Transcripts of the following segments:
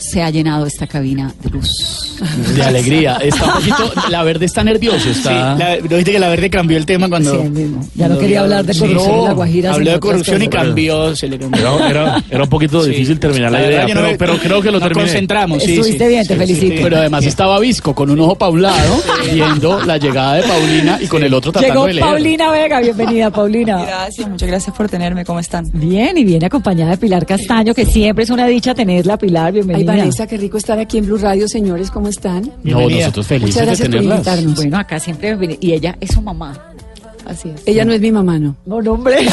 Se ha llenado esta cabina de luz. De alegría. Está un poquito, la verde está nervioso. Está... Sí, la, ¿no viste que la verde cambió el tema cuando. Sí, mismo. Ya no quería hablar de Sí, corrupción no, en la Guajira. Habló de corrupción y cambió, se le cambió. Era, era, era un poquito Sí. difícil terminar la, La idea, yo no pero, me- pero creo que lo Nos terminé. concentramos, sí. Estuviste sí. bien, te felicito. Pero además estaba visco, con un ojo pa' un lado, viendo la llegada de Paulina y con el otro tratando Llegó de leer. Paulina Vega, bienvenida Paulina. Gracias, muchas gracias por tenerme. ¿Cómo están? Bien, y viene acompañada de Pilar Castaño, que siempre es una dicha tenerla, Pilar, bienvenida. Vanessa, qué rico estar aquí en Blue Radio, señores, ¿cómo están? No, nosotros felices Muchas de gracias por tenerlas. invitarnos. Bueno, acá siempre viene, y ella es su mamá. Así es. Ella no es mi mamá, no. No, no, hombre.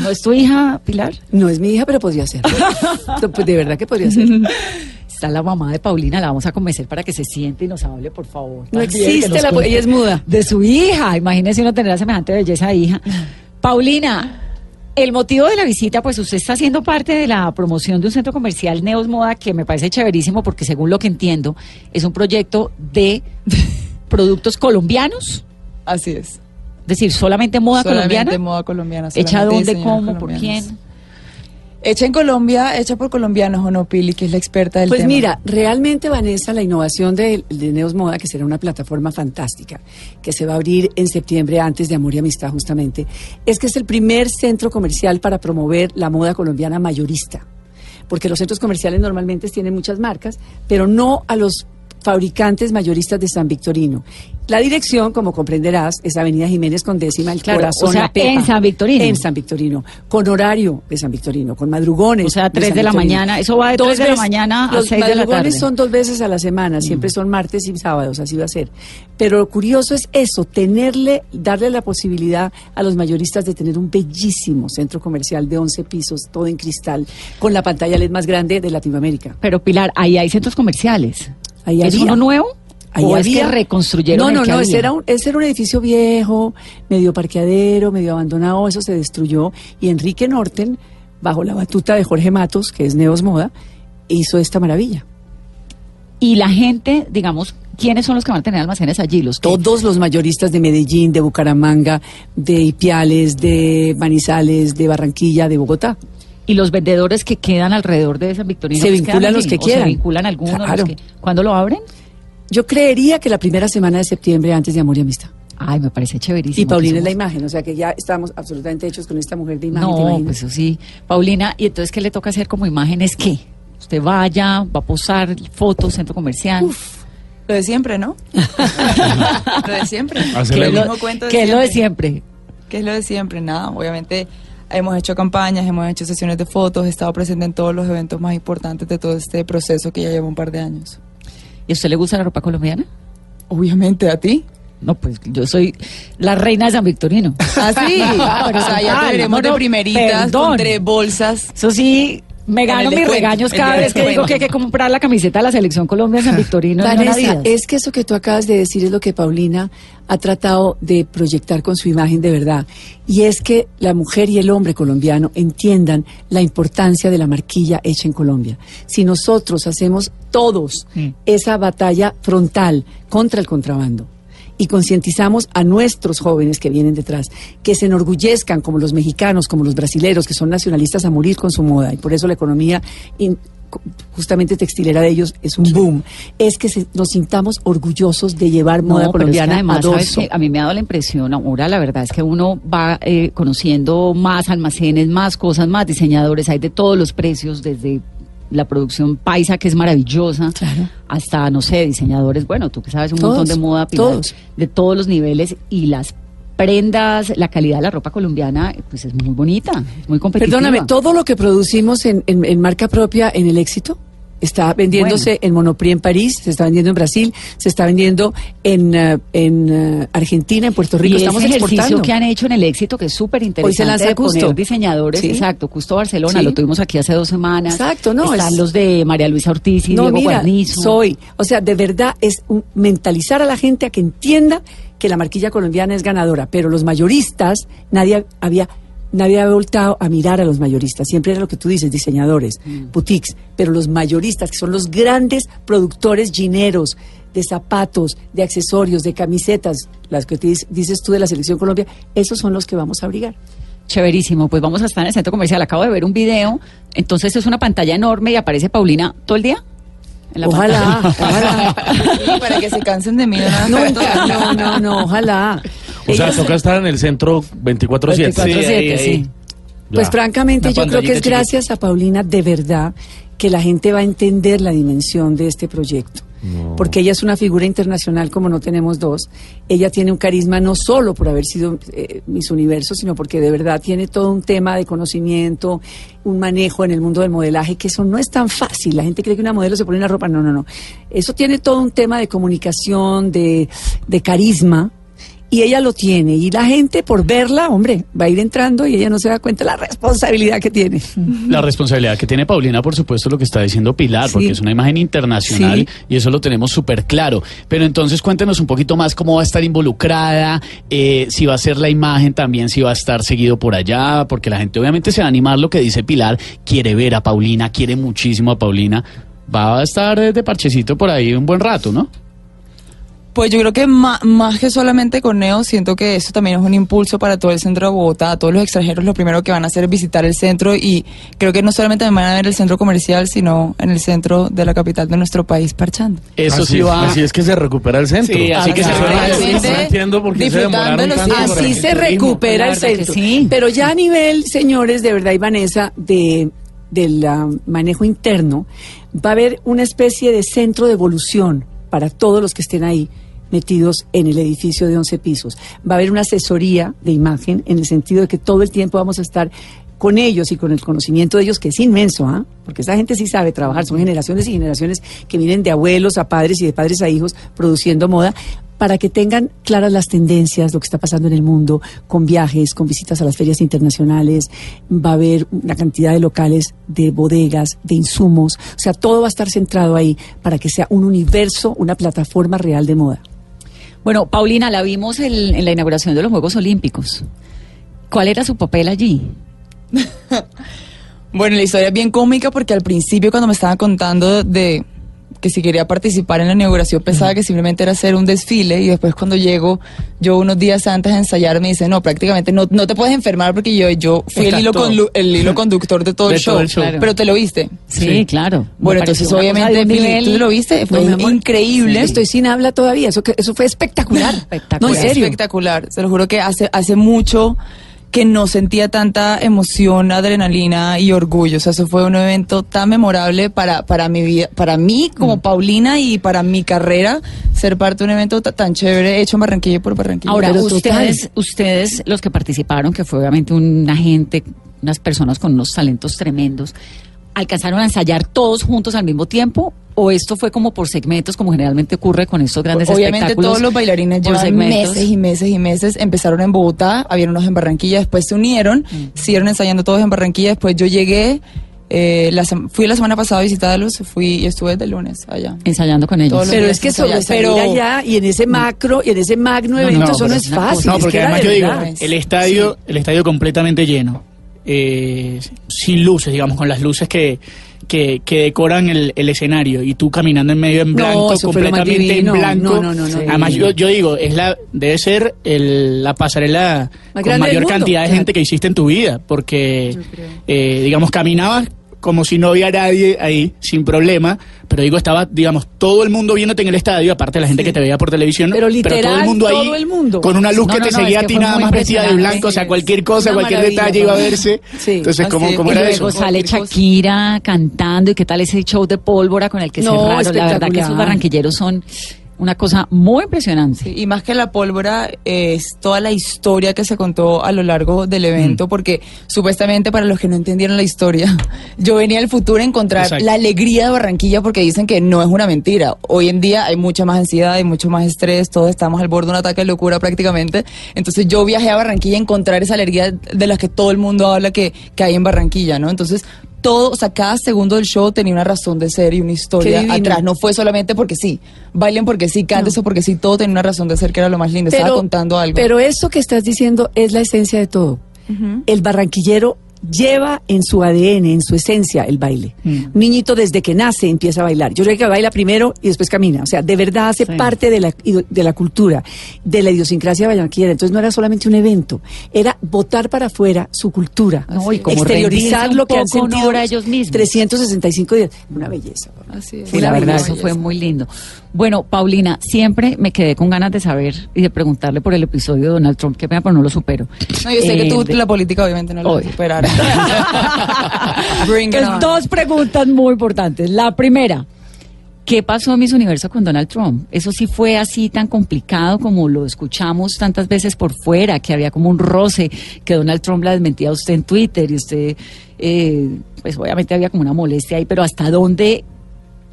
¿No es tu hija, Pilar? No es mi hija, pero podría ser. Pues de verdad que podría ser. Está la mamá de Paulina, la vamos a convencer para que se siente y nos hable, por favor. No existe la... Ella es muda. De su hija, imagínese uno tener a semejante belleza de hija. Paulina, el motivo de la visita, pues usted está haciendo parte de la promoción de un centro comercial Neos Moda que me parece chéverísimo porque según lo que entiendo es un proyecto de productos colombianos, Así es. es decir, solamente moda Solamente colombiana. moda colombiana. ¿Hecha solamente dónde, cómo, por quién? Hecha en Colombia, hecha por colombianos, ¿o no, Pili, que es la experta del Pues tema? mira, realmente, Vanessa, la innovación de, de Neos Moda, que será una plataforma fantástica, que se va a abrir en septiembre antes de Amor y Amistad, justamente, es que es el primer centro comercial para promover la moda colombiana mayorista. Porque los centros comerciales normalmente tienen muchas marcas, pero no a los fabricantes mayoristas de San Victorino. La dirección, como comprenderás, es Avenida Jiménez con décima, el Claro, corazón, o sea, La Pepa. en San Victorino. En San Victorino, con horario de San Victorino, con madrugones. O sea, tres de la mañana, eso va de Dos tres de la mañana a los seis de la madrugones tarde. son dos veces a la semana, siempre son martes y sábados, así va a ser. Pero lo curioso es eso, tenerle, darle la posibilidad a los mayoristas de tener un bellísimo centro comercial de 11 pisos, todo en cristal, con la pantalla LED más grande de Latinoamérica. Pero Pilar, ahí hay centros comerciales. Ahí ¿Es había. uno nuevo? Ahí ¿O es que había- reconstruyeron No, el no, que no, había? ese era, un, ese era un edificio viejo, medio parqueadero, medio abandonado, eso se destruyó. Y Enrique Norten, bajo la batuta de Jorge Matos, que es Neos Moda, hizo esta maravilla. Y la gente, digamos, ¿quiénes son los que van a tener almacenes allí? Los que- Todos los mayoristas de Medellín, de Bucaramanga, de Ipiales, de Manizales, de Barranquilla, de Bogotá. Y los vendedores que quedan alrededor de San Victorino. Se pues, vinculan los que quieran. Se vinculan algunos. los Claro. que- ¿Cuándo lo abren? Yo creería que la primera semana de septiembre antes de Amor y Amistad. Ay, me parece chéverísimo. Y Paulina es la imagen, o sea que ya estamos absolutamente hechos con esta mujer de imagen. ¿te No, pues eso sí. Paulina, ¿y entonces qué le toca hacer como imágenes? ¿Qué? Usted vaya, va a posar fotos, centro comercial. Lo de siempre, ¿no? lo de siempre. ¿Qué el es mismo lo, cuento de qué es lo de siempre? ¿Qué es lo de siempre? Nada, obviamente hemos hecho campañas, hemos hecho sesiones de fotos, he estado presente en todos los eventos más importantes de todo este proceso que ya lleva un par de años. ¿Y a usted le gusta la ropa colombiana? Obviamente, ¿a ti? No, pues yo soy la reina de San Victorino. Ah, sí. Ah, o sea, ya te veremos no, no, de primeritas perdón. con tres bolsas. Eso sí, me gano mis regaños cada vez que digo que hay que comprar la camiseta de la Selección Colombia San Victorino. Vanessa, es que eso que tú acabas de decir es lo que Paulina ha tratado de proyectar con su imagen de verdad. Y es que la mujer y el hombre colombiano entiendan la importancia de la marquilla hecha en Colombia. Si nosotros hacemos todos esa batalla frontal contra el contrabando y concientizamos a nuestros jóvenes que vienen detrás, que se enorgullezcan como los mexicanos, como los brasileros, que son nacionalistas a morir con su moda, y por eso la economía in- justamente textilera de ellos es un boom, es que se- nos sintamos orgullosos de llevar moda No, pero es que colombiana además, a mí me ha dado la impresión, ahora la verdad es que uno va eh, conociendo más almacenes, más cosas, más diseñadores, hay de todos los precios, desde la producción paisa, que es maravillosa, Claro. hasta, no sé, diseñadores, bueno, tú que sabes un Todos, montón de moda, Pilar, todos. de todos los niveles, y las prendas, la calidad de la ropa colombiana, pues es muy bonita, es muy competitiva. Perdóname, todo lo que producimos en, en- en marca propia en el éxito Está vendiéndose en Monoprix en París, se está vendiendo en Brasil, se está vendiendo en, eh, en eh, Argentina, en Puerto Rico. y Estamos ese ejercicio exportando. que han hecho en el éxito, que es súper interesante. Hoy se lanza de poner Custo. diseñadores, Sí. exacto, Custo Barcelona, Sí. lo tuvimos aquí hace dos semanas. Exacto, no, Están es- los de María Luisa Ortiz y no, Diego mira, Guarnizo. soy. O sea, de verdad es un- mentalizar a la gente a que entienda que la marquilla colombiana es ganadora, pero los mayoristas, nadie había nadie había voltado a mirar a los mayoristas. Siempre era lo que tú dices, diseñadores, boutiques, pero los mayoristas, que son los grandes productores gineros de zapatos, de accesorios, de camisetas, las que te dices tú de la Selección Colombia, esos son los que vamos a abrigar. Chéverísimo, pues vamos a estar en el centro comercial. Acabo de ver un video, entonces es una pantalla enorme y aparece Paulina todo el día. En la Ojalá, pantalla. ojalá. Para que se cansen de mí. no, no, no, ojalá. O sea, toca estar en el centro 24-7. 24/7, Sí. Pues Ya. francamente Una yo creo que es gracias a Paulina de verdad que la gente va a entender la dimensión de este proyecto. Porque ella es una figura internacional como no tenemos dos. Ella tiene un carisma no solo por haber sido eh, Miss Universo, sino porque de verdad tiene todo un tema de conocimiento, un manejo en el mundo del modelaje, que eso no es tan fácil. La gente cree que una modelo se pone una ropa. No, no, no. Eso tiene todo un tema de comunicación, de, de carisma, y ella lo tiene. Y la gente, por verla, hombre, va a ir entrando y ella no se da cuenta de la responsabilidad que tiene. La responsabilidad que tiene Paulina, por supuesto, lo que está diciendo Pilar, Sí. porque es una imagen internacional Sí. y eso lo tenemos súper claro. Pero entonces cuéntenos un poquito más cómo va a estar involucrada, eh, si va a ser la imagen también, si va a estar seguido por allá, porque la gente obviamente se va a animar lo que dice Pilar, quiere ver a Paulina, quiere muchísimo a Paulina. Va a estar eh, de parchecito por ahí un buen rato, ¿no? Pues yo creo que ma- más que solamente con Neo, siento que eso también es un impulso para todo el centro de Bogotá. Todos los extranjeros lo primero que van a hacer es visitar el centro y creo que no solamente van a ver el centro comercial, sino en el centro de la capital de nuestro país parchando. Eso así, sí va. Así es que se recupera el centro. Sí, así que se recupera era- el centro. No entiendo por qué se demoraron tanto. Así se recupera el centro. sí. Pero ya a nivel, señores, de verdad y Vanessa, de del manejo interno, va a haber una especie de centro de evolución para todos los que estén ahí metidos en el edificio de 11 pisos. Va a haber una asesoría de imagen en el sentido de que todo el tiempo vamos a estar con ellos y con el conocimiento de ellos, que es inmenso, ¿ah? porque esa gente sí sabe trabajar, son generaciones y generaciones que vienen de abuelos a padres y de padres a hijos produciendo moda, para que tengan claras las tendencias, lo que está pasando en el mundo, con viajes, con visitas a las ferias internacionales, va a haber una cantidad de locales, de bodegas, de insumos, o sea, todo va a estar centrado ahí para que sea un universo, una plataforma real de moda. Bueno, Paulina, la vimos en la inauguración de los Juegos Olímpicos. ¿Cuál era su papel allí? Bueno, la historia es bien cómica porque al principio cuando me estaban contando de que si quería participar en la inauguración pensaba que simplemente era hacer un desfile y después cuando llego yo unos días antes a ensayar me dice no prácticamente no, no te puedes enfermar porque yo yo fui el hilo, conlu- el hilo conductor de todo De el show, todo el show. Claro. pero te lo viste Sí, Sí. claro. Bueno entonces obviamente nivel- tú lo viste fue No, mi amor, increíble Estoy sin habla todavía, eso, que, eso fue espectacular. Espectacular. No, en serio. espectacular. Se lo juro que hace, hace mucho que no sentía tanta emoción, adrenalina y orgullo. O sea, eso fue un evento tan memorable para, para mi vida, para mí como Paulina y para mi carrera, ser parte de un evento ta- tan chévere hecho en Barranquilla por Barranquilla. Ahora, Pero ustedes, ustedes, los que participaron, que fue obviamente una gente, unas personas con unos talentos tremendos, ¿alcanzaron a ensayar todos juntos al mismo tiempo? ¿O esto fue como por segmentos, como generalmente ocurre con estos grandes Obviamente espectáculos? todos los bailarines llevan segmentos? meses y meses y meses. Empezaron en Bogotá, habían unos en Barranquilla, después se unieron, siguieron ensayando todos en Barranquilla, después yo llegué, eh, la fui la semana pasada a visitarlos, fui y estuve desde el lunes allá. Ensayando con ellos. Pero es que ensayar, sobresalir pero- allá y en ese macro y en ese magno No, evento no, eso no es fácil. No, es porque que además de yo digo, el estadio, el estadio completamente lleno, eh, sin luces, digamos, con las luces que, que, que decoran el, el escenario y tú caminando en medio en blanco, completamente en blanco. No, no. Además, yo, yo digo, es la, debe ser el- la pasarela Más con mayor cantidad de gente que hiciste en tu vida, porque, eh, digamos, caminabas como si no había nadie ahí, sin problema, pero digo, estaba, digamos, todo el mundo viéndote en el estadio, aparte de la gente que te veía por televisión, Pero literal, todo el mundo ahí, todo el mundo. con una luz No, que no, te no, seguía es a ti nada más vestida de blanco, o sea, cualquier cosa, cualquier detalle iba a verse. Sí. Entonces, ¿cómo, cómo Y era luego eso? sale. Shakira cantando y qué tal ese show de pólvora con el que No, cerraron. La verdad que esos barranquilleros son Una cosa muy impresionante. Sí, y más que la pólvora, es toda la historia que se contó a lo largo del evento, porque supuestamente para los que no entendieron la historia, yo venía al futuro a encontrar Exacto. la alegría de Barranquilla porque dicen que no es una mentira. Hoy en día hay mucha más ansiedad, hay mucho más estrés, todos estamos al borde de un ataque de locura prácticamente. Entonces yo viajé a Barranquilla a encontrar esa alegría de la que todo el mundo habla que, que hay en Barranquilla, ¿no? Entonces todo, o sea, cada segundo del show tenía una razón de ser y una historia atrás. No fue solamente porque sí, bailen porque sí, canten eso porque sí, todo tenía una razón de ser que era lo más lindo. Estaba contando algo. Pero eso que estás diciendo es la esencia de todo. El barranquillero lleva en su ADN, en su esencia, el baile. Un niñito desde que nace empieza a bailar. Yo creo que baila primero y después camina. O sea, de verdad hace Sí. parte de la, de la cultura, de la idiosincrasia barranquillera. Entonces no era solamente un evento, era botar para afuera su cultura. No, y como exteriorizar lo que han sentido ellos mismos. 365 días. Una belleza. Así es. Sí, la verdad, belleza. eso fue muy lindo. Bueno, Paulina, siempre me quedé con ganas de saber y de preguntarle por el episodio de Donald Trump, que pena, pero no lo supero. No, yo sé Eh, que tú de- la política obviamente no la vas a superar. Es dos preguntas muy importantes. La primera, ¿qué pasó en Miss Universo con Donald Trump? Eso sí fue así tan complicado como lo escuchamos tantas veces por fuera, que había como un roce, que Donald Trump la desmentía a usted en Twitter y usted, eh, pues obviamente había como una molestia ahí, pero ¿hasta dónde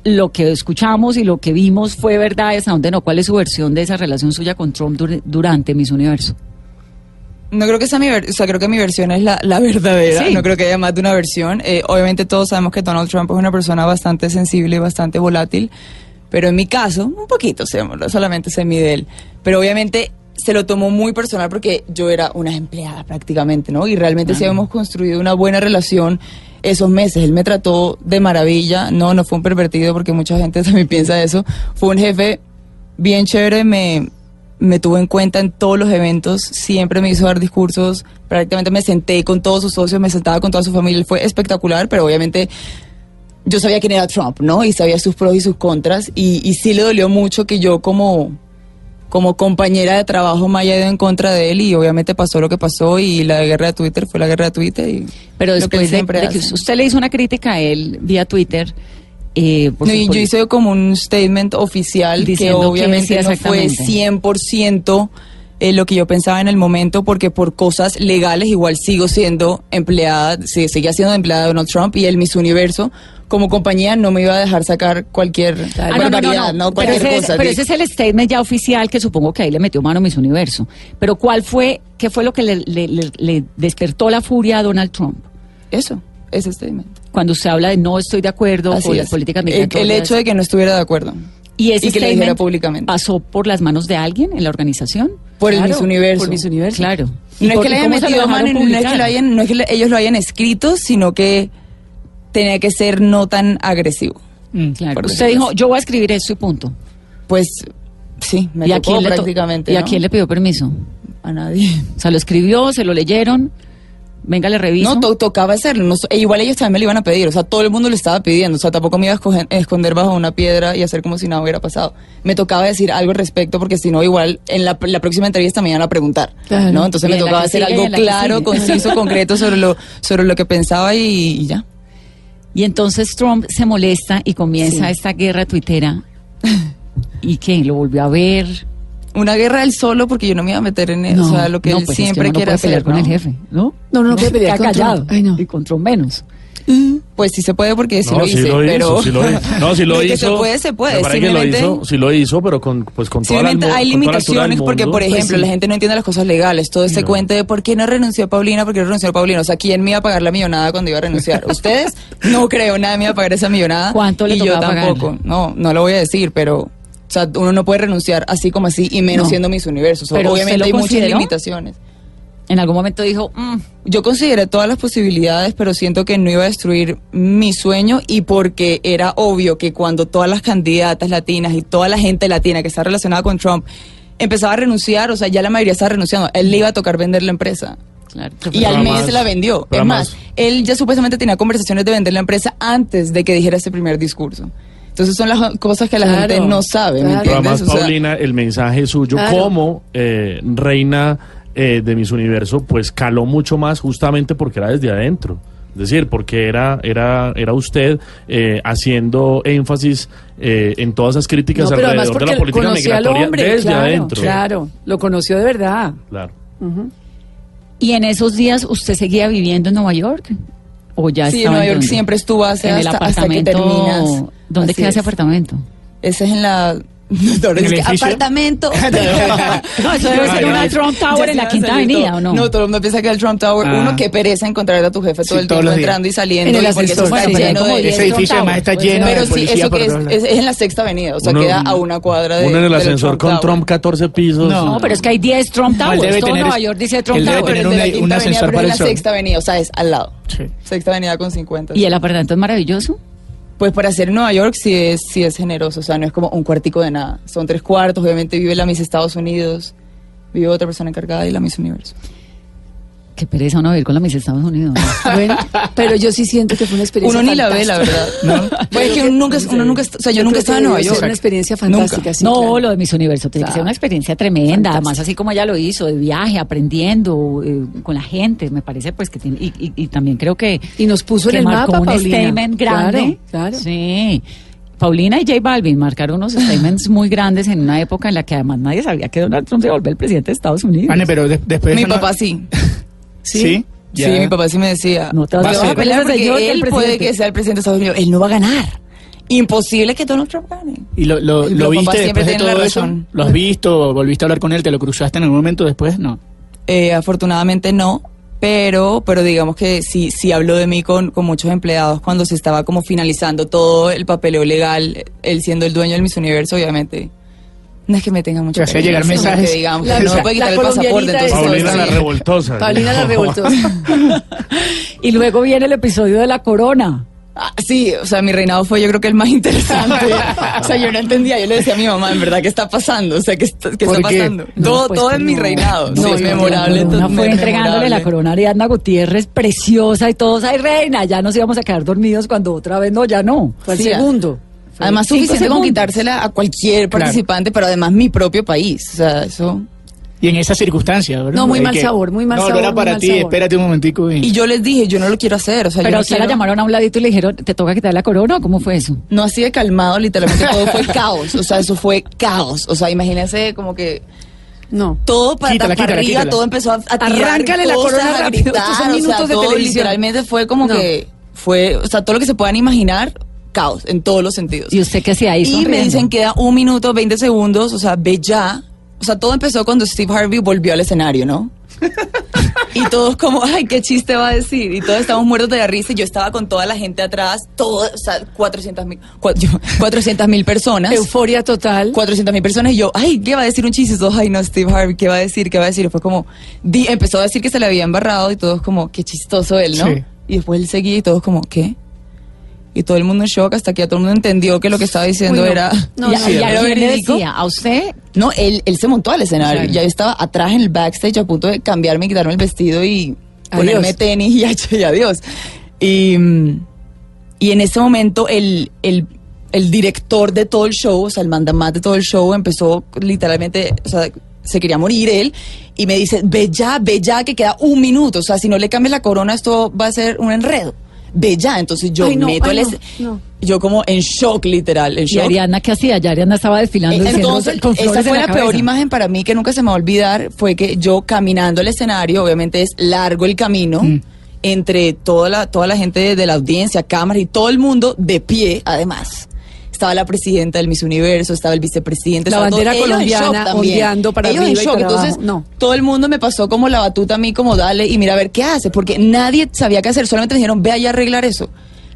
lo que escuchamos y lo que vimos fue verdad? ¿Hasta dónde no? ¿Cuál es su versión de esa relación suya con Trump dur- durante Miss Universo? No creo que sea mi ver- o sea, creo que mi versión es la, la verdadera. Sí. No creo que haya más de una versión. Eh, obviamente todos sabemos que Donald Trump es una persona bastante sensible y bastante volátil. Pero en mi caso, un poquito, solamente se mide él. Pero obviamente se lo tomó muy personal porque yo era una empleada prácticamente, ¿no? Y realmente sí habíamos construido una buena relación esos meses. Él me trató de maravilla. No, no fue un pervertido porque mucha gente también piensa eso. Fue un jefe bien chévere, me, me tuvo en cuenta en todos los eventos, siempre me hizo dar discursos, prácticamente me senté con todos sus socios, me sentaba con toda su familia, fue espectacular, pero obviamente yo sabía quién era Trump, ¿no? Y sabía sus pros y sus contras, y, y sí le dolió mucho que yo como, como compañera de trabajo me haya ido en contra de él, y obviamente pasó lo que pasó, y la guerra de Twitter fue la guerra de Twitter, y Pero que después de, que usted le hizo una crítica a él vía Twitter, eh, No, y yo hice como un statement oficial que Diciendo qué obviamente decía no fue exactamente. 100% eh, lo que yo pensaba en el momento, porque por cosas legales igual sigo siendo empleada, sí, seguía siendo empleada de Donald Trump y el Miss Universo. Como compañía no me iba a dejar sacar cualquier Ah, no, no, no, barbaridad, no. ¿no? Pero, Cualquier ese, es, cosa. pero sí. ese es el statement ya oficial que supongo que ahí le metió mano Miss Universo. Pero ¿cuál fue, qué fue lo que le, le- le- le despertó la furia a Donald Trump? Eso, ese statement. Cuando usted habla de no estoy de acuerdo Así con las es. políticas el, migratorias. el hecho de que no estuviera de acuerdo. y ese y que statement públicamente. pasó por las manos de alguien en la organización. Por el Claro, Miss Universo. por Miss Universo. Claro. No ¿Y es que le hayan se metido mano, no es que, ellos lo hayan escrito, sino que tenía que ser no tan agresivo. Mm. Claro. Usted dijo, yo voy a escribir esto y punto. Pues sí, me ¿Y a, tocó quién le to- prácticamente. ¿Y a ¿no? quién le pidió permiso? A nadie. O sea, lo escribió, se lo leyeron. Venga, le reviso. No, to- tocaba hacerlo. no e igual ellos también me lo iban a pedir. O sea, todo el mundo lo estaba pidiendo. O sea, tampoco me iba a escoger- esconder bajo una piedra y hacer como si nada hubiera pasado. Me tocaba decir algo al respecto porque si no, igual en la, la próxima entrevista me iban a preguntar. Claro. ¿no? Entonces Y me tocaba hacer sigue algo claro, conciso, concreto sobre lo, sobre lo que pensaba y, y ya. Y entonces Trump se molesta y comienza Sí. esta guerra tuitera. ¿Y qué? ¿Lo volvió a ver? Una guerra él solo porque yo no me iba a meter en eso. o sea, lo que no, él pues es que siempre no quiere puede pelear con ¿no? el jefe, ¿no? No, no, no puede pelear Queda con callado. Trump. Ay, no. Y con Trump menos. Pues sí se puede porque sí no, lo sí hice. lo hizo, pero... sí lo hizo. No, sí lo que hizo. se puede, se puede. Me parece que lo hizo, sí lo hizo, pero con, pues, con toda la hay limitaciones porque, mundo. por ejemplo, Pues sí. la gente no entiende las cosas legales. Todo ese No. cuento de por qué no renunció Paulina, por qué no renunció Paulina. O sea, ¿quién me iba a pagar la millonada cuando iba a renunciar? ¿Ustedes? No creo, nadie me iba a pagar esa millonada. ¿Cuánto le Y yo tampoco. pagar? No, no lo voy a decir, pero... O sea, uno no puede renunciar así como así y menos No. siendo mis universos. Pero ¿usted obviamente hay muchas limitaciones. En algún momento dijo, "Mm, Yo consideré todas las posibilidades, pero siento que no iba a destruir mi sueño y porque era obvio que cuando todas las candidatas latinas y toda la gente latina que está relacionada con Trump empezaba a renunciar, o sea, ya la mayoría estaba renunciando, él le iba a tocar vender la empresa. claro. Y al mes se la vendió. Es más, además- él ya supuestamente tenía conversaciones de vender la empresa antes de que dijera ese primer discurso. Entonces son las cosas que la Claro, gente no sabe, ¿me claro. Pero además, O sea, Paulina, el mensaje suyo Claro. como eh, reina eh, de Miss Universo, pues caló mucho más justamente porque era desde adentro. Es decir, porque era, era, era usted eh, haciendo énfasis eh, en todas esas críticas No, pero además alrededor de la política migratoria hombre, desde claro, adentro. Claro, lo conoció de verdad. Claro. ¿Y en esos días usted seguía viviendo en Nueva York? ¿O ya Sí, en Nueva York siempre estuvo hace en el hasta, hasta que apartamento. terminas. ¿Dónde Así queda ese es. apartamento? Ese es en la... Ahora ¿En es el que apartamento. No, eso debe ser una Trump Tower en la Quinta Avenida, todo. ¿o no? No, todo el mundo piensa que es el Trump Tower. Ah. Uno, qué pereza encontrar a tu jefe todo Sí, el tiempo entrando y saliendo. En el y porque eso ascensor, está sí, lleno de... Ese edificio además está lleno Pero de sí, eso que es, es, es en la sexta avenida, o sea, Uno- queda a una cuadra de. Uno en el ascensor con Tower. Trump 14 pisos. No. No, pero es que hay 10 Trump No, Towers. debe Todo tener- Nueva York dice Trump debe No, Tower. pero tener un- la un quinta avenida, ascensor pero para es el la sexta avenida, o sea, es al lado. Sí. Sexta avenida con 50. ¿Y el apartamento es maravilloso? Pues para en Nueva York sí es, sí es generoso, o sea, no es como un cuartico de nada. Son tres cuartos, obviamente vive la Miss Estados Unidos, vive otra persona encargada y la Miss Universo. Qué pereza uno vivir con la Miss Estados Unidos. ¿no? Bueno, pero yo sí siento que fue una experiencia Uno ni la ve, la fantástica. verdad. ¿no? Pues es que uno nunca, uno nunca, o sea, yo, nunca estaba en Nueva York. una experiencia fantástica, sí, no, claro. lo de Miss Universo tiene que ser una experiencia tremenda, además así como ella lo hizo, de viaje, aprendiendo eh, con la gente, me parece pues que tiene, y, y- y también creo que... Y nos puso en el marcó mapa, un Paulina. statement grande. Claro, claro. Sí. Paulina y J Balvin marcaron unos statements muy grandes en una época en la que además nadie sabía que Donald Trump se volver el presidente de Estados Unidos. Vane, pero de- después. Mi no- papá sí. Sí. Sí, Ya. mi papá sí me decía. No te vas "Te a a pelear porque que el él puede presidente". que sea el presidente de Estados Unidos. Él no va a ganar. Imposible que Donald Trump gane. ¿Y lo, lo, lo papás viste después de todo eso? ¿Lo has visto? ¿Volviste a hablar con él? ¿Te lo cruzaste en algún momento después? No. Eh, afortunadamente no, pero, pero digamos que sí, sí habló de mí con, con muchos empleados cuando se estaba como finalizando todo el papeleo legal, él siendo el dueño del Miss Universo, obviamente. No es que me tenga mucho cariño, llegar mensajes. que digamos, La- no me puede quitar el pasaporte, entonces Paulina la revoltosa. Paulina la revoltó. Y luego viene el episodio de la corona. Ah, sí, o sea, mi reinado fue yo creo que el más interesante. o sea, yo no entendía, yo le decía a mi mamá, en verdad, ¿qué está pasando? O sea, ¿qué está, qué ¿Por está qué? pasando? No, todo pues todo en mi reinado. No, sí, es memorable. Todo- fue entregándole la corona a Ariadna Gutiérrez, preciosa y todos, ay reina, ya nos íbamos a quedar dormidos cuando otra vez no, ya no. Fue el Sí, segundo. Además, suficiente con segundos. quitársela a cualquier Claro. participante, pero además mi propio país. O sea, eso. Y en esas circunstancias, ¿verdad? No, muy mal sabor, muy mal no, sabor, No, era para ti, sabor. espérate un momentico. Y... Y yo les dije, yo no lo quiero hacer. O sea, yo Pero no usted la quiero- llamaron a un ladito y le dijeron, ¿te toca quitar la corona o cómo fue eso? No así de calmado, literalmente todo fue caos. O sea, eso fue caos. O sea, imagínense como que No. todo para, Quítala, para quítala, arriba, quítala. todo empezó a, a tirar Arráncale la corona a rápido, gritar, estos son o sea, minutos de todo televisión. literalmente fue como No. que fue, o sea, todo lo que se puedan imaginar, caos en todos los sentidos. ¿Y usted qué hacía ahí? Y me dicen queda un minuto, 20 segundos, o sea, ve ya. O sea, todo empezó cuando Steve Harvey volvió al escenario, ¿no? y todos como, ay, qué chiste va a decir. Y todos estábamos muertos de la risa y yo estaba con toda la gente atrás, todo, o sea, 400 mil, 400 mil personas. Euforia total. 400 mil personas y yo, ay, ¿qué va a decir un chiste? Y todos, ay, no, Steve Harvey, ¿qué va a decir? ¿Qué va a decir? Y fue como, di- empezó a decir que se le había embarrado y todos como, qué chistoso él, ¿no? Sí. Y después él seguía y todos como, ¿qué? Y todo el mundo en shock hasta que ya todo el mundo entendió que lo que estaba diciendo Uy, no. era... No, ¿Y, a- no, y a no. era quién le verídico. decía? ¿A usted? No, él, él se montó al escenario. Claro. Ya yo estaba atrás en el backstage a punto de cambiarme, quitarme el vestido y Adiós. ponerme tenis y, y adiós. Y, y en ese momento el, el, el director de todo el show, o sea, el mandamás de todo el show, empezó literalmente, o sea, se quería morir él y me dice, ve ya, ve ya, que queda un minuto. O sea, si no le cambias la corona, esto va a ser un enredo. Ya. Entonces yo Ay, no, meto ay, el... no. Yo como en shock, literal, en ¿Y shock. Ariadna qué hacía? Ya Ariadna estaba desfilando Eh, Entonces, con esa en fue la la, peor imagen para mí que nunca se me va a olvidar. Fue que yo caminando al escenario, obviamente es largo el camino, Mm. entre toda la, toda la gente de la audiencia, cámaras y todo el mundo de pie, además. Estaba la presidenta del Miss Universo, estaba el vicepresidente. La estaba bandera en colombiana ondeando para ellos en shock. para Entonces, abajo. No. todo el mundo me pasó como la batuta a mí, como dale, y mira a ver qué hace, porque nadie sabía qué hacer, solamente me dijeron, ve allá a arreglar eso.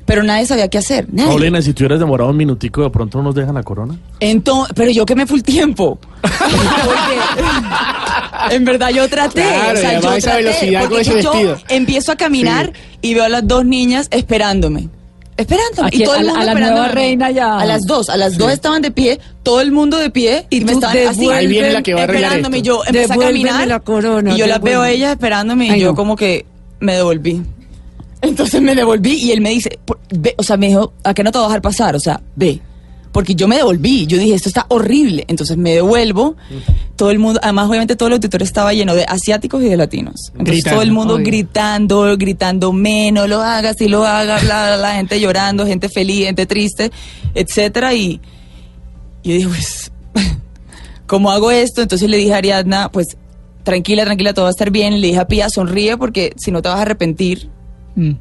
Pero nadie sabía qué hacer. Nadie. Paulina, si te hubieras demorado un minutico, de pronto no nos dejan la corona. Entonces, pero yo que me fui el tiempo. Porque en verdad yo traté. Claro, o sea, yo esa traté, velocidad con porque ese yo vestido. empiezo a caminar y veo a las dos niñas esperándome. Esperándome. ¿A quién? Y todo el ¿A la- mundo a la nueva a mí. reina ya? A las dos. A las dos estaban de pie, todo el mundo de pie. Y Y, me estaban así. Ahí viene la que va a arreglar Esperándome. esto. Yo empecé a caminar. la corona, y yo las veo a ellas esperándome y yo no. como que me devolví. Entonces me devolví y él me dice, ve, o sea, me dijo, ¿a qué no te vas a dejar pasar? O sea, ve. Porque yo me devolví, yo dije, esto está horrible, entonces me devuelvo, todo el mundo, además obviamente todo el auditorio estaba lleno de asiáticos y de latinos, entonces Gritando, todo el mundo obvio. gritando, gritando, menos lo hagas, si lo hagas, bla, bla, bla, gente llorando, gente feliz, gente triste, etcétera, y yo dije, pues, ¿cómo hago esto? Entonces le dije a Ariadna, pues, tranquila, tranquila, todo va a estar bien, le dije a Pía, sonríe porque si no te vas a arrepentir, Mm.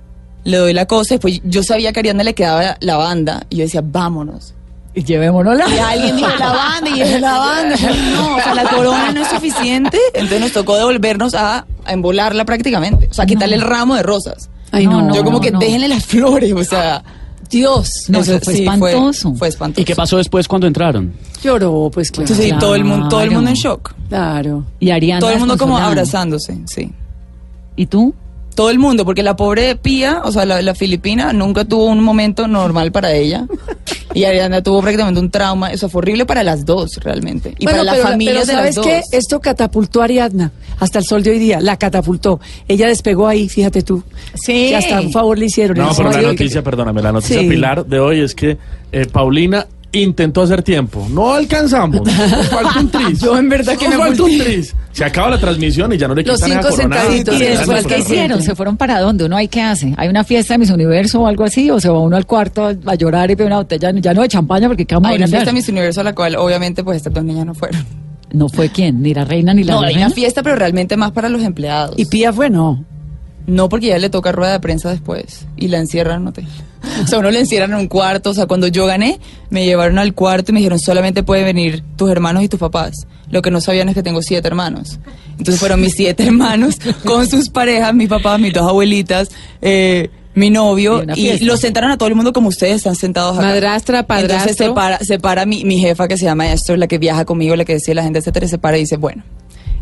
le doy la cosa, después yo sabía que a Ariadna le quedaba la banda, y yo decía, vámonos. Y llevémonosla. Y alguien dijo la banda y dije la banda. No, o sea, la corona no es suficiente. Entonces nos tocó devolvernos a, a embolarla prácticamente. O sea, quitarle el ramo de rosas. Ay, no, Yo como no, que no. déjenle las flores, o sea. Dios. No, eso fue espantoso. Fue, espantoso. ¿Y qué pasó después cuando entraron? Lloró, pues claro. Entonces, sí, todo el mundo, todo el mundo en shock. Claro. Y Ariana. Todo el mundo como abrazándose, sí. ¿Y tú? Todo el mundo, porque la pobre Pía, o sea, la, la filipina, nunca tuvo un momento normal para ella. Y Ariana tuvo prácticamente un trauma. Eso fue horrible para las dos, realmente. Y Bueno, para la pero, familia pero de ¿sabes las qué? dos. Esto catapultó a Ariadna hasta el sol de hoy día. La catapultó. Ella despegó ahí, fíjate tú. Sí. Que hasta un favor le hicieron. No, pero la que- noticia, perdóname, la noticia Sí. Pilar de hoy es que eh, Paulina intentó hacer tiempo. No alcanzamos. Nos falta un tris. Yo en verdad que Nos me falta un tris. Se acaba la transmisión y ya no le Los quitan cinco sentaditos. ¿Y después eso qué hicieron? ¿Se fueron para dónde? ¿Uno hay qué hace? ¿Hay una fiesta de Miss Universo o algo así? ¿O se va uno al cuarto a, a llorar y pedir una botella? Ya no de champaña porque qué vamos a Hay una fiesta Miss Universo a la cual obviamente pues estas dos niñas no fueron. No fue quién, ni la reina ni la No, hay una fiesta pero realmente más para los empleados. Y Pía fue, no. no porque ya le toca rueda de prensa después y la encierran en hotel. O sea, uno le encierran en un cuarto. O sea, cuando yo gané, me llevaron al cuarto y me dijeron solamente pueden venir tus hermanos y tus papás. Lo que no sabían es que tengo siete hermanos. Entonces fueron mis siete hermanos con sus parejas, mis papás, mis dos abuelitas, eh, mi novio Y y los sentaron a todo el mundo como ustedes están sentados acá. Madrastra, padrastro. Entonces se para, se para mi, mi jefa que se llama Esther, la que viaja conmigo, la que decía la gente, etcétera, se para y dice, bueno,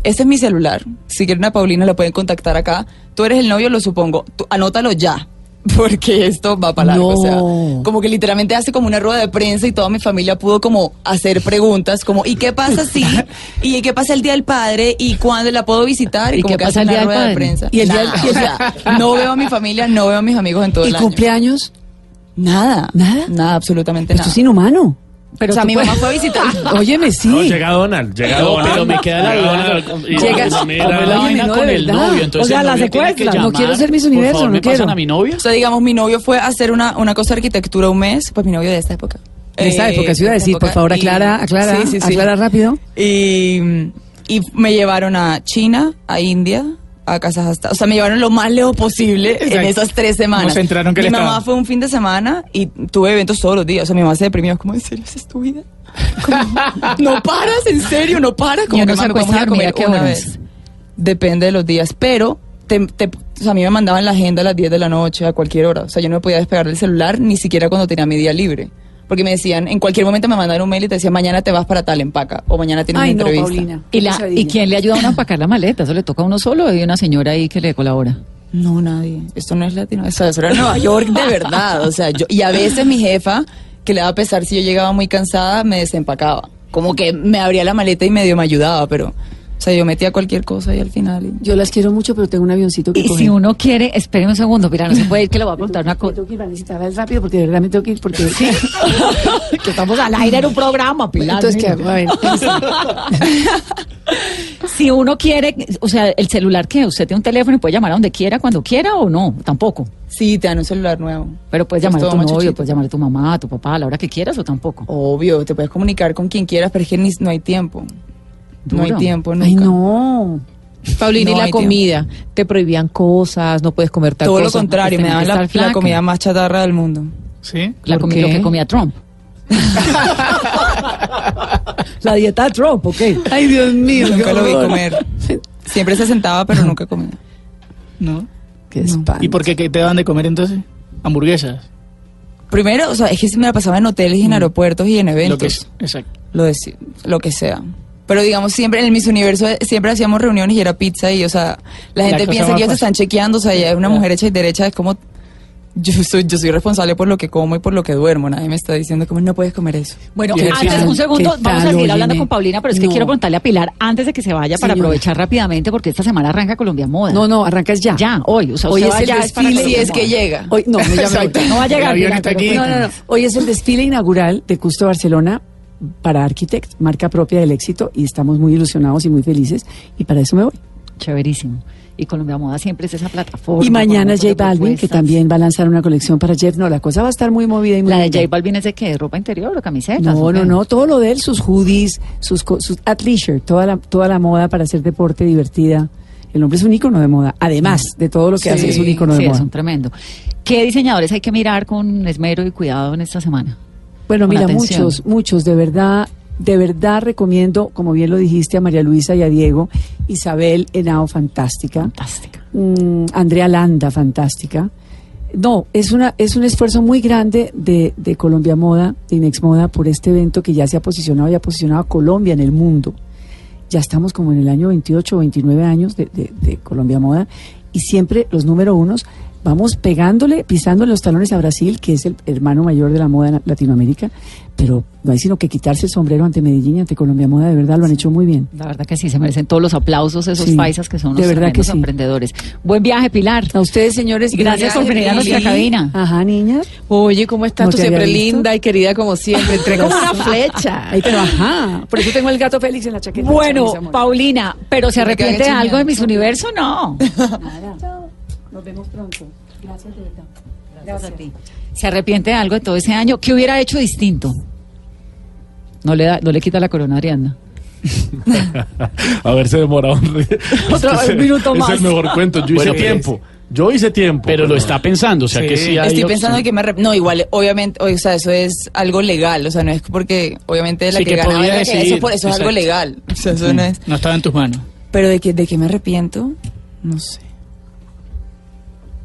este es mi celular. Si quieren a Paulina la pueden contactar acá. Tú eres el novio, lo supongo. Tú, anótalo ya. Porque esto va para largo. O sea, como que literalmente hace como una rueda de prensa y toda mi familia pudo como hacer preguntas como ¿y qué pasa si? ¿Y qué pasa el día del padre? ¿Y cuándo la puedo visitar? ¿Y como qué que pasa hace el día del rueda de prensa. ¿Y el día- Nada. y el- O sea, no veo a mi familia, no veo a mis amigos en todo ¿Y el año. cumpleaños? Nada. ¿Nada? Nada, absolutamente Esto nada. es inhumano. Pero o sea, mi puedes- mamá fue a visitar. Óyeme, sí. No, llega Donald, llega No, Donald. pero me queda la. Donald Llega- y ¿Cómo mira, es la vaina no, con el novio? Entonces O sea, la novio secuestran, no quiero ser Por Universo, favor, no ¿me pasan quiero. a mi novia? O sea, digamos, mi novio fue a hacer una, una cosa de arquitectura un mes, pues mi novio de esta época. De esta Eh, época, sí iba a decir, por favor, y- aclara, aclara, Sí, sí, sí. aclara rápido. Y, y me llevaron a China, a India, a Kazajstán. O sea, me llevaron lo más lejos posible en esas tres semanas. Enteraron que mi mamá estaba. fue un fin de semana y tuve eventos todos los días. O sea, mi mamá se deprimió. Como, ¿en serio esa es tu vida? Como, no paras, en serio, no paras. Como ¿Y uno que se "Mami, vamos acuesta a a qué una vez. Depende de los días, pero te, te- o sea, a mí me mandaban la agenda a las 10 de la noche, a cualquier hora. O sea, yo no me podía despegar del celular ni siquiera cuando tenía mi día libre. Porque me decían, en cualquier momento me mandaban un mail y te decían, mañana te vas para tal empaca o mañana tienes Ay, una no, entrevista. Paulina. ¿Y, la. ¿Y quién le ayuda a uno a empacar la maleta? ¿Eso le toca a uno solo o hay una señora ahí que le colabora? No, nadie. Esto no es latino. Eso, eso era Nueva York de verdad. O sea, yo, y a veces mi jefa, que le daba pesar si yo llegaba muy cansada, me desempacaba. Como que me abría la maleta y medio me ayudaba, pero, o sea, yo metía cualquier cosa y al final. y- Yo las quiero mucho, pero tengo un avioncito que Y coger. si uno quiere, espere un segundo, mira, no se puede ir que le voy a preguntar una Me cosa. tengo que ir, Vanesita, rápido porque de verdad me tengo que ir porque... Sí. que estamos al aire en un programa, Pilar. Entonces, ¿qué hago? A ver, Si uno quiere, o sea, el celular que usted tiene un teléfono y puede llamar a donde quiera, cuando quiera o no, tampoco. Sí, te dan un celular nuevo. Pero puedes Es llamar a tu novio, puedes llamar a tu mamá, a tu papá, a la hora que quieras o tampoco. Obvio, te puedes comunicar con quien quieras, pero es que ni- no hay tiempo. No hay Duro. tiempo, nunca. Ay, no. Paulina, No y la tiempo. comida. Te prohibían cosas, no puedes comer tal Todo lo contrario, me daban la, la comida más chatarra del mundo. ¿Sí? La ¿Por comi- lo qué? que comía Trump. La dieta de Trump, ¿ok? Ay, Dios mío. Nunca qué lo vi comer. Siempre se sentaba, pero nunca comía. ¿No? Qué espanto. ¿Y por qué, qué te daban de comer entonces? Hamburguesas. Primero, o sea, es que me la pasaba en hoteles y en aeropuertos y en Lo que eventos. es. Exacto. Lo, de, lo que sea. Pero digamos, siempre en el Miss Universo eh, siempre hacíamos reuniones y era pizza y, o sea, la gente piensa que ellos te están chequeando, o sea, ya una Claro. mujer hecha y derecha es como yo soy, yo soy responsable por lo que como y por lo que duermo. Nadie me está diciendo como no puedes comer eso. Bueno, ¿Qué antes, tal? un segundo, ¿Qué vamos a seguir hablando con Paulina, pero es que No. quiero preguntarle a Pilar, antes de que se vaya, para aprovechar rápidamente, porque esta semana arranca Colombia Moda. No, no, arrancas ya. Ya, hoy. O sea, Hoy es el es desfile. Si es que llega. Hoy, no, no, ya me. No va a llegar, Pilar, pero- aquí. No, no, no. Hoy es el desfile inaugural de Custo Barcelona para Architect, marca propia del éxito, y estamos muy ilusionados y muy felices, y para eso me voy. Chéverísimo. Y Colombia Moda siempre es esa plataforma. Y mañana J Balvin, que también va a lanzar una colección para Jeff. No, la cosa va a estar muy movida y muy La de. J Balvin es de qué? ¿De ropa interior o camisetas? No, o no, no, todo lo de él, sus hoodies, sus, sus athleisure, toda la, toda la moda para hacer deporte divertida. El hombre es un ícono de moda, además de todo lo que Sí, hace es un ícono Sí, de es moda. un tremendo. ¿Qué diseñadores hay que mirar con esmero y cuidado en esta semana? Bueno, mira, atención. muchos, muchos, de verdad, de verdad recomiendo, como bien lo dijiste, a María Luisa y a Diego, Isabel Henao, fantástica. Fantástica. Mm, Andrea Landa, fantástica. No, es una es un esfuerzo muy grande de, de Colombia Moda, de Inex Moda, por este evento que ya se ha posicionado y ha posicionado a Colombia en el mundo. Ya estamos como en el año 28 o 29 años de, de- de Colombia Moda y siempre los número unos vamos pegándole, pisándole los talones a Brasil, que es el hermano mayor de la moda en Latinoamérica, pero no hay sino que quitarse el sombrero ante Medellín y ante Colombia Moda, de verdad lo han hecho muy bien. La verdad que sí, se merecen todos los aplausos esos Sí, paisas que son de los verdad que tremendos sí. emprendedores. Buen viaje, Pilar. A ustedes, señores, Gracias por venir a nuestra Sí. cabina. Ajá, niñas. Oye, ¿cómo estás? No Tú siempre linda y querida como siempre. Entré como una flecha. Ahí, pero ajá. Por eso tengo el gato Félix en la chaqueta. Bueno, mis. Paulina, ¿pero se arrepiente de algo de. Miss Universo? No. Nada. Nos vemos pronto. Gracias de verdad. Gracias a ti. ¿Se arrepiente de algo de todo ese año? ¿Qué hubiera hecho distinto? No le, da, no le quita la corona a Ariadna. Haberse demorado. un Otro Es que minuto es más. el mejor cuento. Yo Bueno, hice tiempo. Yo hice tiempo. Pero lo está pensando, o sea que sí hay Estoy opción. pensando que me No, igual, obviamente, o sea, eso es algo legal. O sea, no es porque, obviamente, la Sí, que, que ganaba la que- Eso, por- eso es algo legal. O sea, eso no es. No estaba en tus manos. Pero de que, de que me arrepiento, no sé.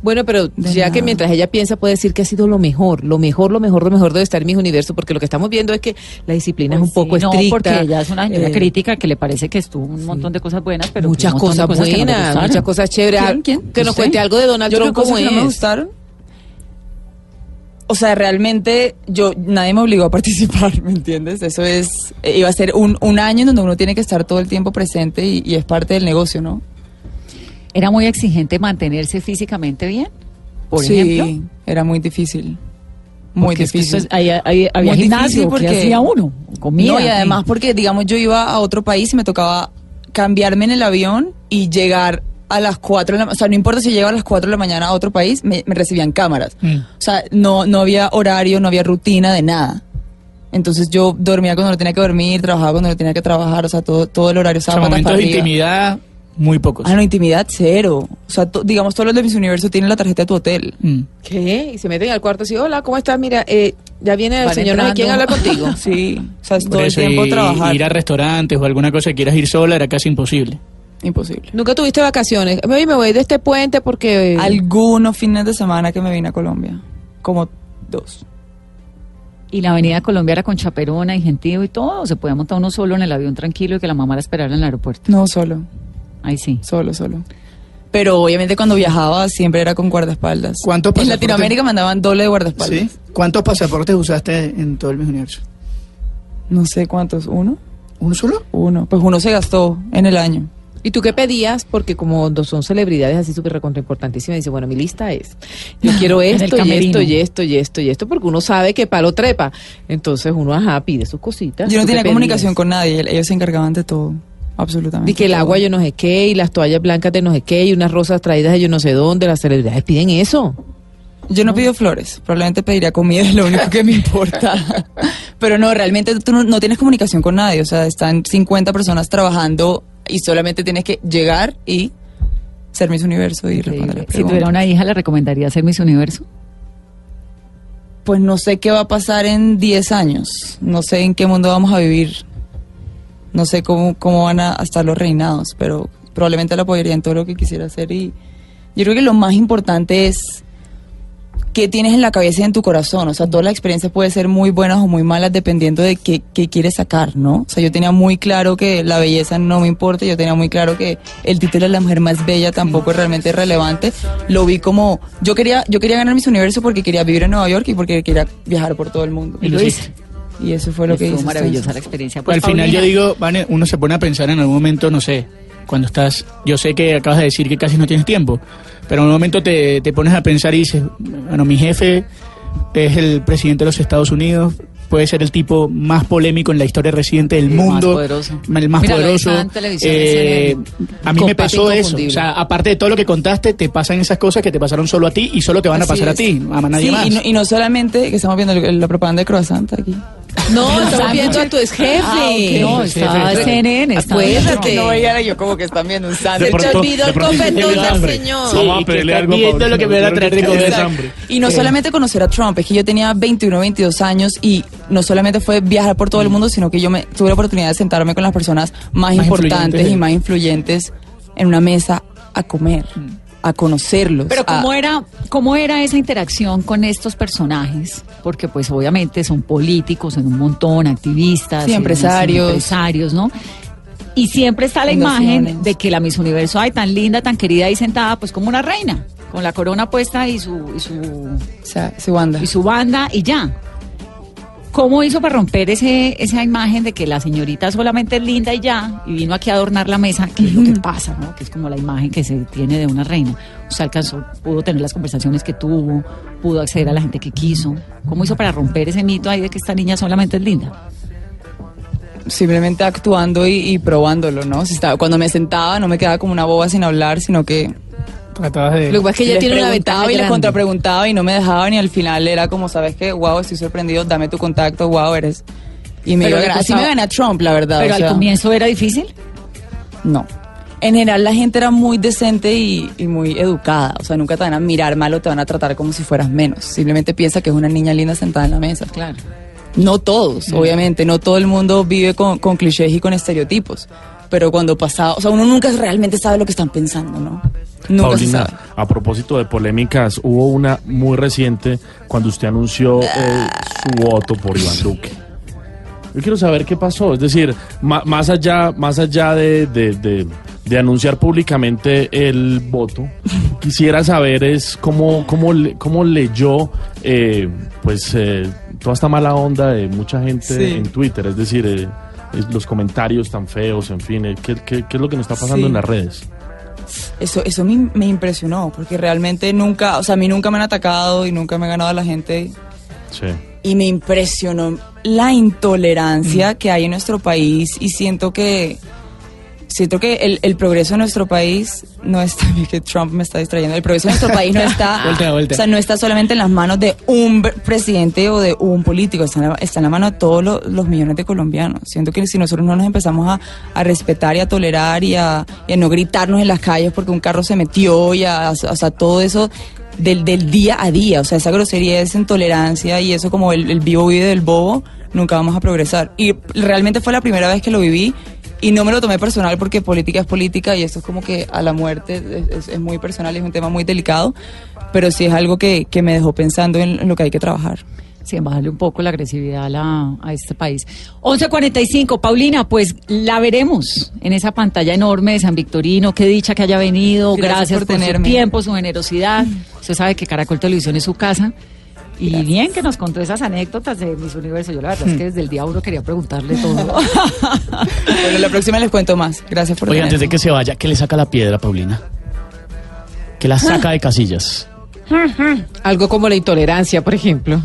Bueno, pero De ya nada. que mientras ella piensa puede decir que ha sido lo mejor, lo mejor, lo mejor, lo mejor debe estar en mis universo, porque lo que estamos viendo es que la disciplina es un poco Pues no, estricta. porque ella es una señora eh, crítica que le parece que estuvo un montón de cosas buenas, pero muchas cosas, que no buenas, muchas cosas chéveres. ¿Quién? ¿Quién? Que nos cuente algo de Donald Yo Trump como que es. no me gustaron. O sea, realmente yo nadie me obligó a participar, ¿me entiendes? Eso es eh, iba a ser un, un año en donde uno tiene que estar todo el tiempo presente y, y es parte del negocio, ¿no? Era muy exigente mantenerse físicamente bien, por sí, ejemplo. era muy difícil. Muy Porque es que difícil. es- ahí- ahí había Muy gimnasio, difícil ¿qué porque- hacía uno? Comida. No, y además porque, digamos, yo iba a otro país y me tocaba cambiarme en el avión y llegar a las 4 de la O sea, no importa si llegaba a las 4 de la mañana a otro país, me, me recibían cámaras. Mm. O sea, no, no había horario, no había rutina de nada. Entonces yo dormía cuando no tenía que dormir, trabajaba cuando no tenía que trabajar, o sea, todo, todo el horario O sea, estaba momentos de intimidad, muy pocos. Ah, no, intimidad cero. O sea, to- digamos, todos los de mis universo tienen la tarjeta de tu hotel. Mm. ¿Qué? Y se meten al cuarto así, hola, ¿cómo estás? Mira, eh, ya viene el Van señor, no sé quién entrando. habla contigo. Sí, o sea, es todo el tiempo y- trabajar. ir a restaurantes o alguna cosa que quieras ir sola era casi imposible. Imposible. Nunca tuviste vacaciones. Oye, me voy de este puente porque... eh, Algunos fines de semana que me vine a Colombia. Como dos. Y la avenida Colombia era con chaperona y gentío y todo, o se podía montar uno solo en el avión tranquilo y que la mamá la esperara en el aeropuerto. No, solo. Ahí sí. Solo, solo. Pero obviamente cuando viajaba siempre era con guardaespaldas. ¿Cuántos En pasaportes? Latinoamérica mandaban doble de guardaespaldas. ¿Sí? ¿Cuántos pasaportes usaste en todo el Miss Universo? No sé cuántos. ¿Uno? ¿Uno solo? Uno. Pues uno se gastó en el año. ¿Y tú qué pedías? Porque como dos son celebridades así súper recontra importantísimas, dice, bueno, mi lista es, yo quiero esto y esto y esto y esto y esto, porque uno sabe que palo trepa. Entonces uno, ajá, pide sus cositas. Yo no ¿Tú qué tenía comunicación con nadie. Ellos se encargaban de todo. Absolutamente. Y que el todo. agua yo no sé qué, y las toallas blancas de no sé qué, y unas rosas traídas de yo no sé dónde, las celebridades piden eso. Yo no pido flores, probablemente pediría comida, es lo único que me importa. Pero no, realmente tú no, no tienes comunicación con nadie, o sea, están 50 personas trabajando y solamente tienes que llegar y ser Miss Universo y responder las Si tuviera preguntas. una hija, ¿le recomendaría ser Miss Universo? Pues no sé qué va a pasar en 10 años, no sé en qué mundo vamos a vivir, no sé cómo, cómo van a estar los reinados, pero probablemente la apoyaría en todo lo que quisiera hacer y yo creo que lo más importante es qué tienes en la cabeza y en tu corazón. O sea, todas las experiencias pueden ser muy buenas o muy malas dependiendo de qué, qué quieres sacar, ¿no? O sea, yo tenía muy claro que la belleza no me importa, yo tenía muy claro que el título de la mujer más bella tampoco es realmente relevante. Lo vi como, yo quería, yo quería ganar mis universo porque quería vivir en Nueva York y porque quería viajar por todo el mundo. Y lo hice. Y eso fue lo que Fue hice. maravillosa la experiencia. Pues, al final yo Paulina, digo, Vane, uno se pone a pensar en algún momento, no sé, cuando estás, yo sé que acabas de decir que casi no tienes tiempo, pero en un momento te, te pones a pensar y dices, bueno, mi jefe es el presidente de los Estados Unidos, puede ser el tipo más polémico en la historia reciente del El más mundo, poderoso. el más Mira, poderoso. Eh, a mí me pasó eso, o sea, aparte de todo lo que contaste, te pasan esas cosas que te pasaron solo a ti y solo te van a Así pasar a es. ti, a nadie Sí, más. Y no, y no solamente que estamos viendo la propaganda de Croissant aquí. No, estamos viendo a tu ex jefe. Ah. No, Jefe. CNN. Está Acuérdate. No veía yo como que están viendo un sándwich. Se te olvidó el copetón del señor. Sí, Vamos a pedirle algo viendo lo que me van a traer de comer. hambre. Y no solamente conocer a Trump, es que yo tenía 21, 22 años y no solamente fue viajar por todo el mundo, sino que yo me tuve la oportunidad de sentarme con las personas más, Más importantes y más influyentes en una mesa a comer, a conocerlos. Pero a- ¿cómo era, ¿cómo era esa interacción con estos personajes? Porque pues obviamente son políticos en un montón, activistas, Sí, empresarios. empresarios, ¿no? Y siempre está la imagen de que la Miss Universo, ay, tan linda, tan querida ahí sentada, pues como una reina, con la corona puesta y su, y su, o sea, sí, Wanda. y su banda y ya. ¿Cómo hizo para romper ese, esa imagen de que la señorita solamente es linda y ya, y vino aquí a adornar la mesa, que es lo que pasa, ¿no? Que es como la imagen que se tiene de una reina. O sea, alcanzó, pudo tener las conversaciones que tuvo, pudo acceder a la gente que quiso. ¿Cómo hizo para romper ese mito ahí de que esta niña solamente es linda? simplemente actuando y, y probándolo, ¿no? Si estaba, cuando me sentaba no me quedaba como una boba sin hablar, sino que Tratabas de- Lo que pasa es que ella tiene una ventaja y grande. contrapreguntaba y no me dejaban y al final era como, ¿sabes qué? Wow, estoy sorprendido, dame tu contacto, wow, eres... Y me Pero le así me gané a Trump, la verdad. Pero o al comienzo era difícil. No. En general la gente era muy decente y, y muy educada. O sea, nunca te van a mirar mal o te van a tratar como si fueras menos. Simplemente piensa que es una niña linda sentada en la mesa. Claro. No todos, obviamente. No todo el mundo vive con, con clichés y con estereotipos. Pero cuando pasa, o sea, uno nunca realmente sabe lo que están pensando, ¿no? Nunca Paulina, a propósito de polémicas, hubo una muy reciente cuando usted anunció eh, su voto por Iván Duque. Yo quiero saber qué pasó, es decir, más allá, más allá de, de- de- de anunciar públicamente el voto, quisiera saber es cómo, cómo, le- cómo leyó eh, pues eh, toda esta mala onda de mucha gente Sí. en Twitter, es decir, eh, los comentarios tan feos, en fin, eh, ¿qué, qué- qué es lo que nos está pasando Sí. en las redes? Eso, eso me, me impresionó, porque realmente nunca, o sea, a mí nunca me han atacado y nunca me ha ganado a la gente. Sí. Y me impresionó la intolerancia que hay en nuestro país y siento que siento que el, el progreso de nuestro país no está que Trump me está distrayendo el progreso de nuestro país no está Voltea, voltea. o sea no está solamente en las manos de un presidente o de un político está en la, está en la mano de todos lo- los millones de colombianos siento que si nosotros no nos empezamos a, a respetar y a tolerar y a, y a no gritarnos en las calles porque un carro se metió y a, o sea todo eso del, del día a día, o sea, esa grosería, esa intolerancia y eso como el, el vivo vive del bobo, nunca vamos a progresar. Y realmente fue la primera vez que lo viví y no me lo tomé personal porque política es política y esto es como que a la muerte es, es- es muy personal y es un tema muy delicado, pero sí es algo que, que me dejó pensando en, en lo que hay que trabajar. Sí, bajarle un poco la agresividad a, la- a este país. 11.45, Paulina, pues la veremos en esa pantalla enorme de San Victorino. Qué dicha que haya venido. Gracias Gracias, por por, tenerme. su tiempo, su generosidad. Usted sabe que Caracol Televisión es su casa. Y bien que nos contó esas anécdotas de Mis Universo. Yo la verdad es que desde el día uno quería preguntarle todo. Pero la próxima les cuento más. Gracias por Oye, antes de que se vaya, ¿qué le saca la piedra, Paulina? Que la saca de casillas. Algo como la intolerancia, por ejemplo.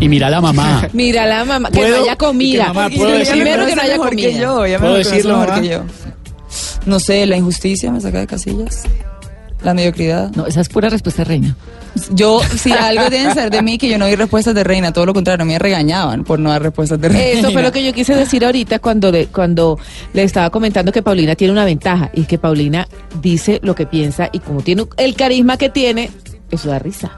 Y mira a la mamá. Mira la mamá, que no haya comida. Primero que no haya comida. Que yo, ella me ¿Puedo decirlo, mejor que yo. No sé, la injusticia me saca de casillas. La mediocridad. No, esa es pura respuesta reina. Yo, si algo deben ser de mí, que yo no doy respuestas de reina, todo lo contrario, me regañaban por no dar respuestas de reina. Eso fue lo que yo quise decir ahorita cuando le, cuando le estaba comentando que Paulina tiene una ventaja y que Paulina dice lo que piensa y como tiene el carisma que tiene, eso da risa.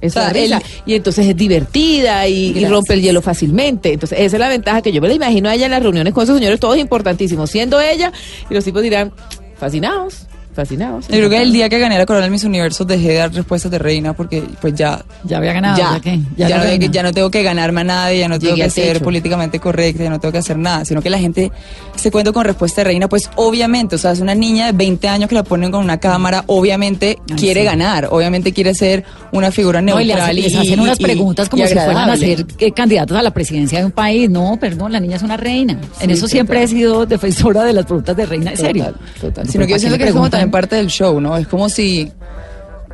Eso O sea, da risa. el- y entonces es divertida y, y rompe el hielo fácilmente. Entonces, esa es la ventaja que yo me la imagino a ella en las reuniones con esos señores, todos importantísimos, siendo ella, y los tipos dirán, fascinados. Fascinados. Yo creo que el día que gané la corona del Miss Universo dejé de dar respuestas de reina porque pues ya... Ya había ganado, ya, ¿ya qué? ya, Ya no, ya tengo que ganarme a nadie, ya no tengo Llegué que ser políticamente correcta, ya no tengo que hacer nada, sino que la gente se cuenta con respuesta de reina, pues obviamente, o sea, es una niña de 20 años que la ponen con una cámara, obviamente quiere sí. ganar, obviamente quiere ser una figura No, y les, neutral y, les hacen unas y- preguntas como si fueran a ser eh, candidatos a la presidencia de un país. No, perdón, la niña es una reina. en Sí, eso siempre he sido defensora de las preguntas de reina, en serio. Total, total. No, Sino que yo ¿para qué siento que es como preguntan? También parte del show, ¿no? Es como si...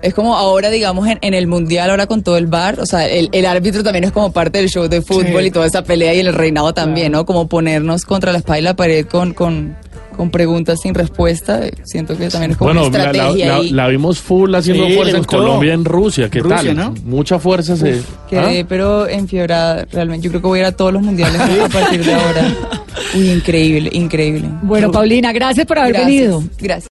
Es como ahora, digamos, en, en el mundial, ahora con todo el bar, o sea, el, el árbitro también es como parte del show de fútbol Sí. y toda esa pelea y el reinado también, ¿no? Como ponernos contra la espalda y la pared con, con, con preguntas sin respuesta. Siento que también es como Bueno, una la, la- estrategia la- ahí. la vimos full haciendo Sí, fuerza en. Colombia, en Rusia. ¿Qué Rusia, tal? ¿no? Mucha fuerza se. Quedé, ¿Ah? pero enfiebrada, realmente. Yo creo que voy a ir a todos los mundiales a partir de ahora. Uy, increíble, increíble. Bueno, Paulina, gracias por haber Gracias, venido. Gracias.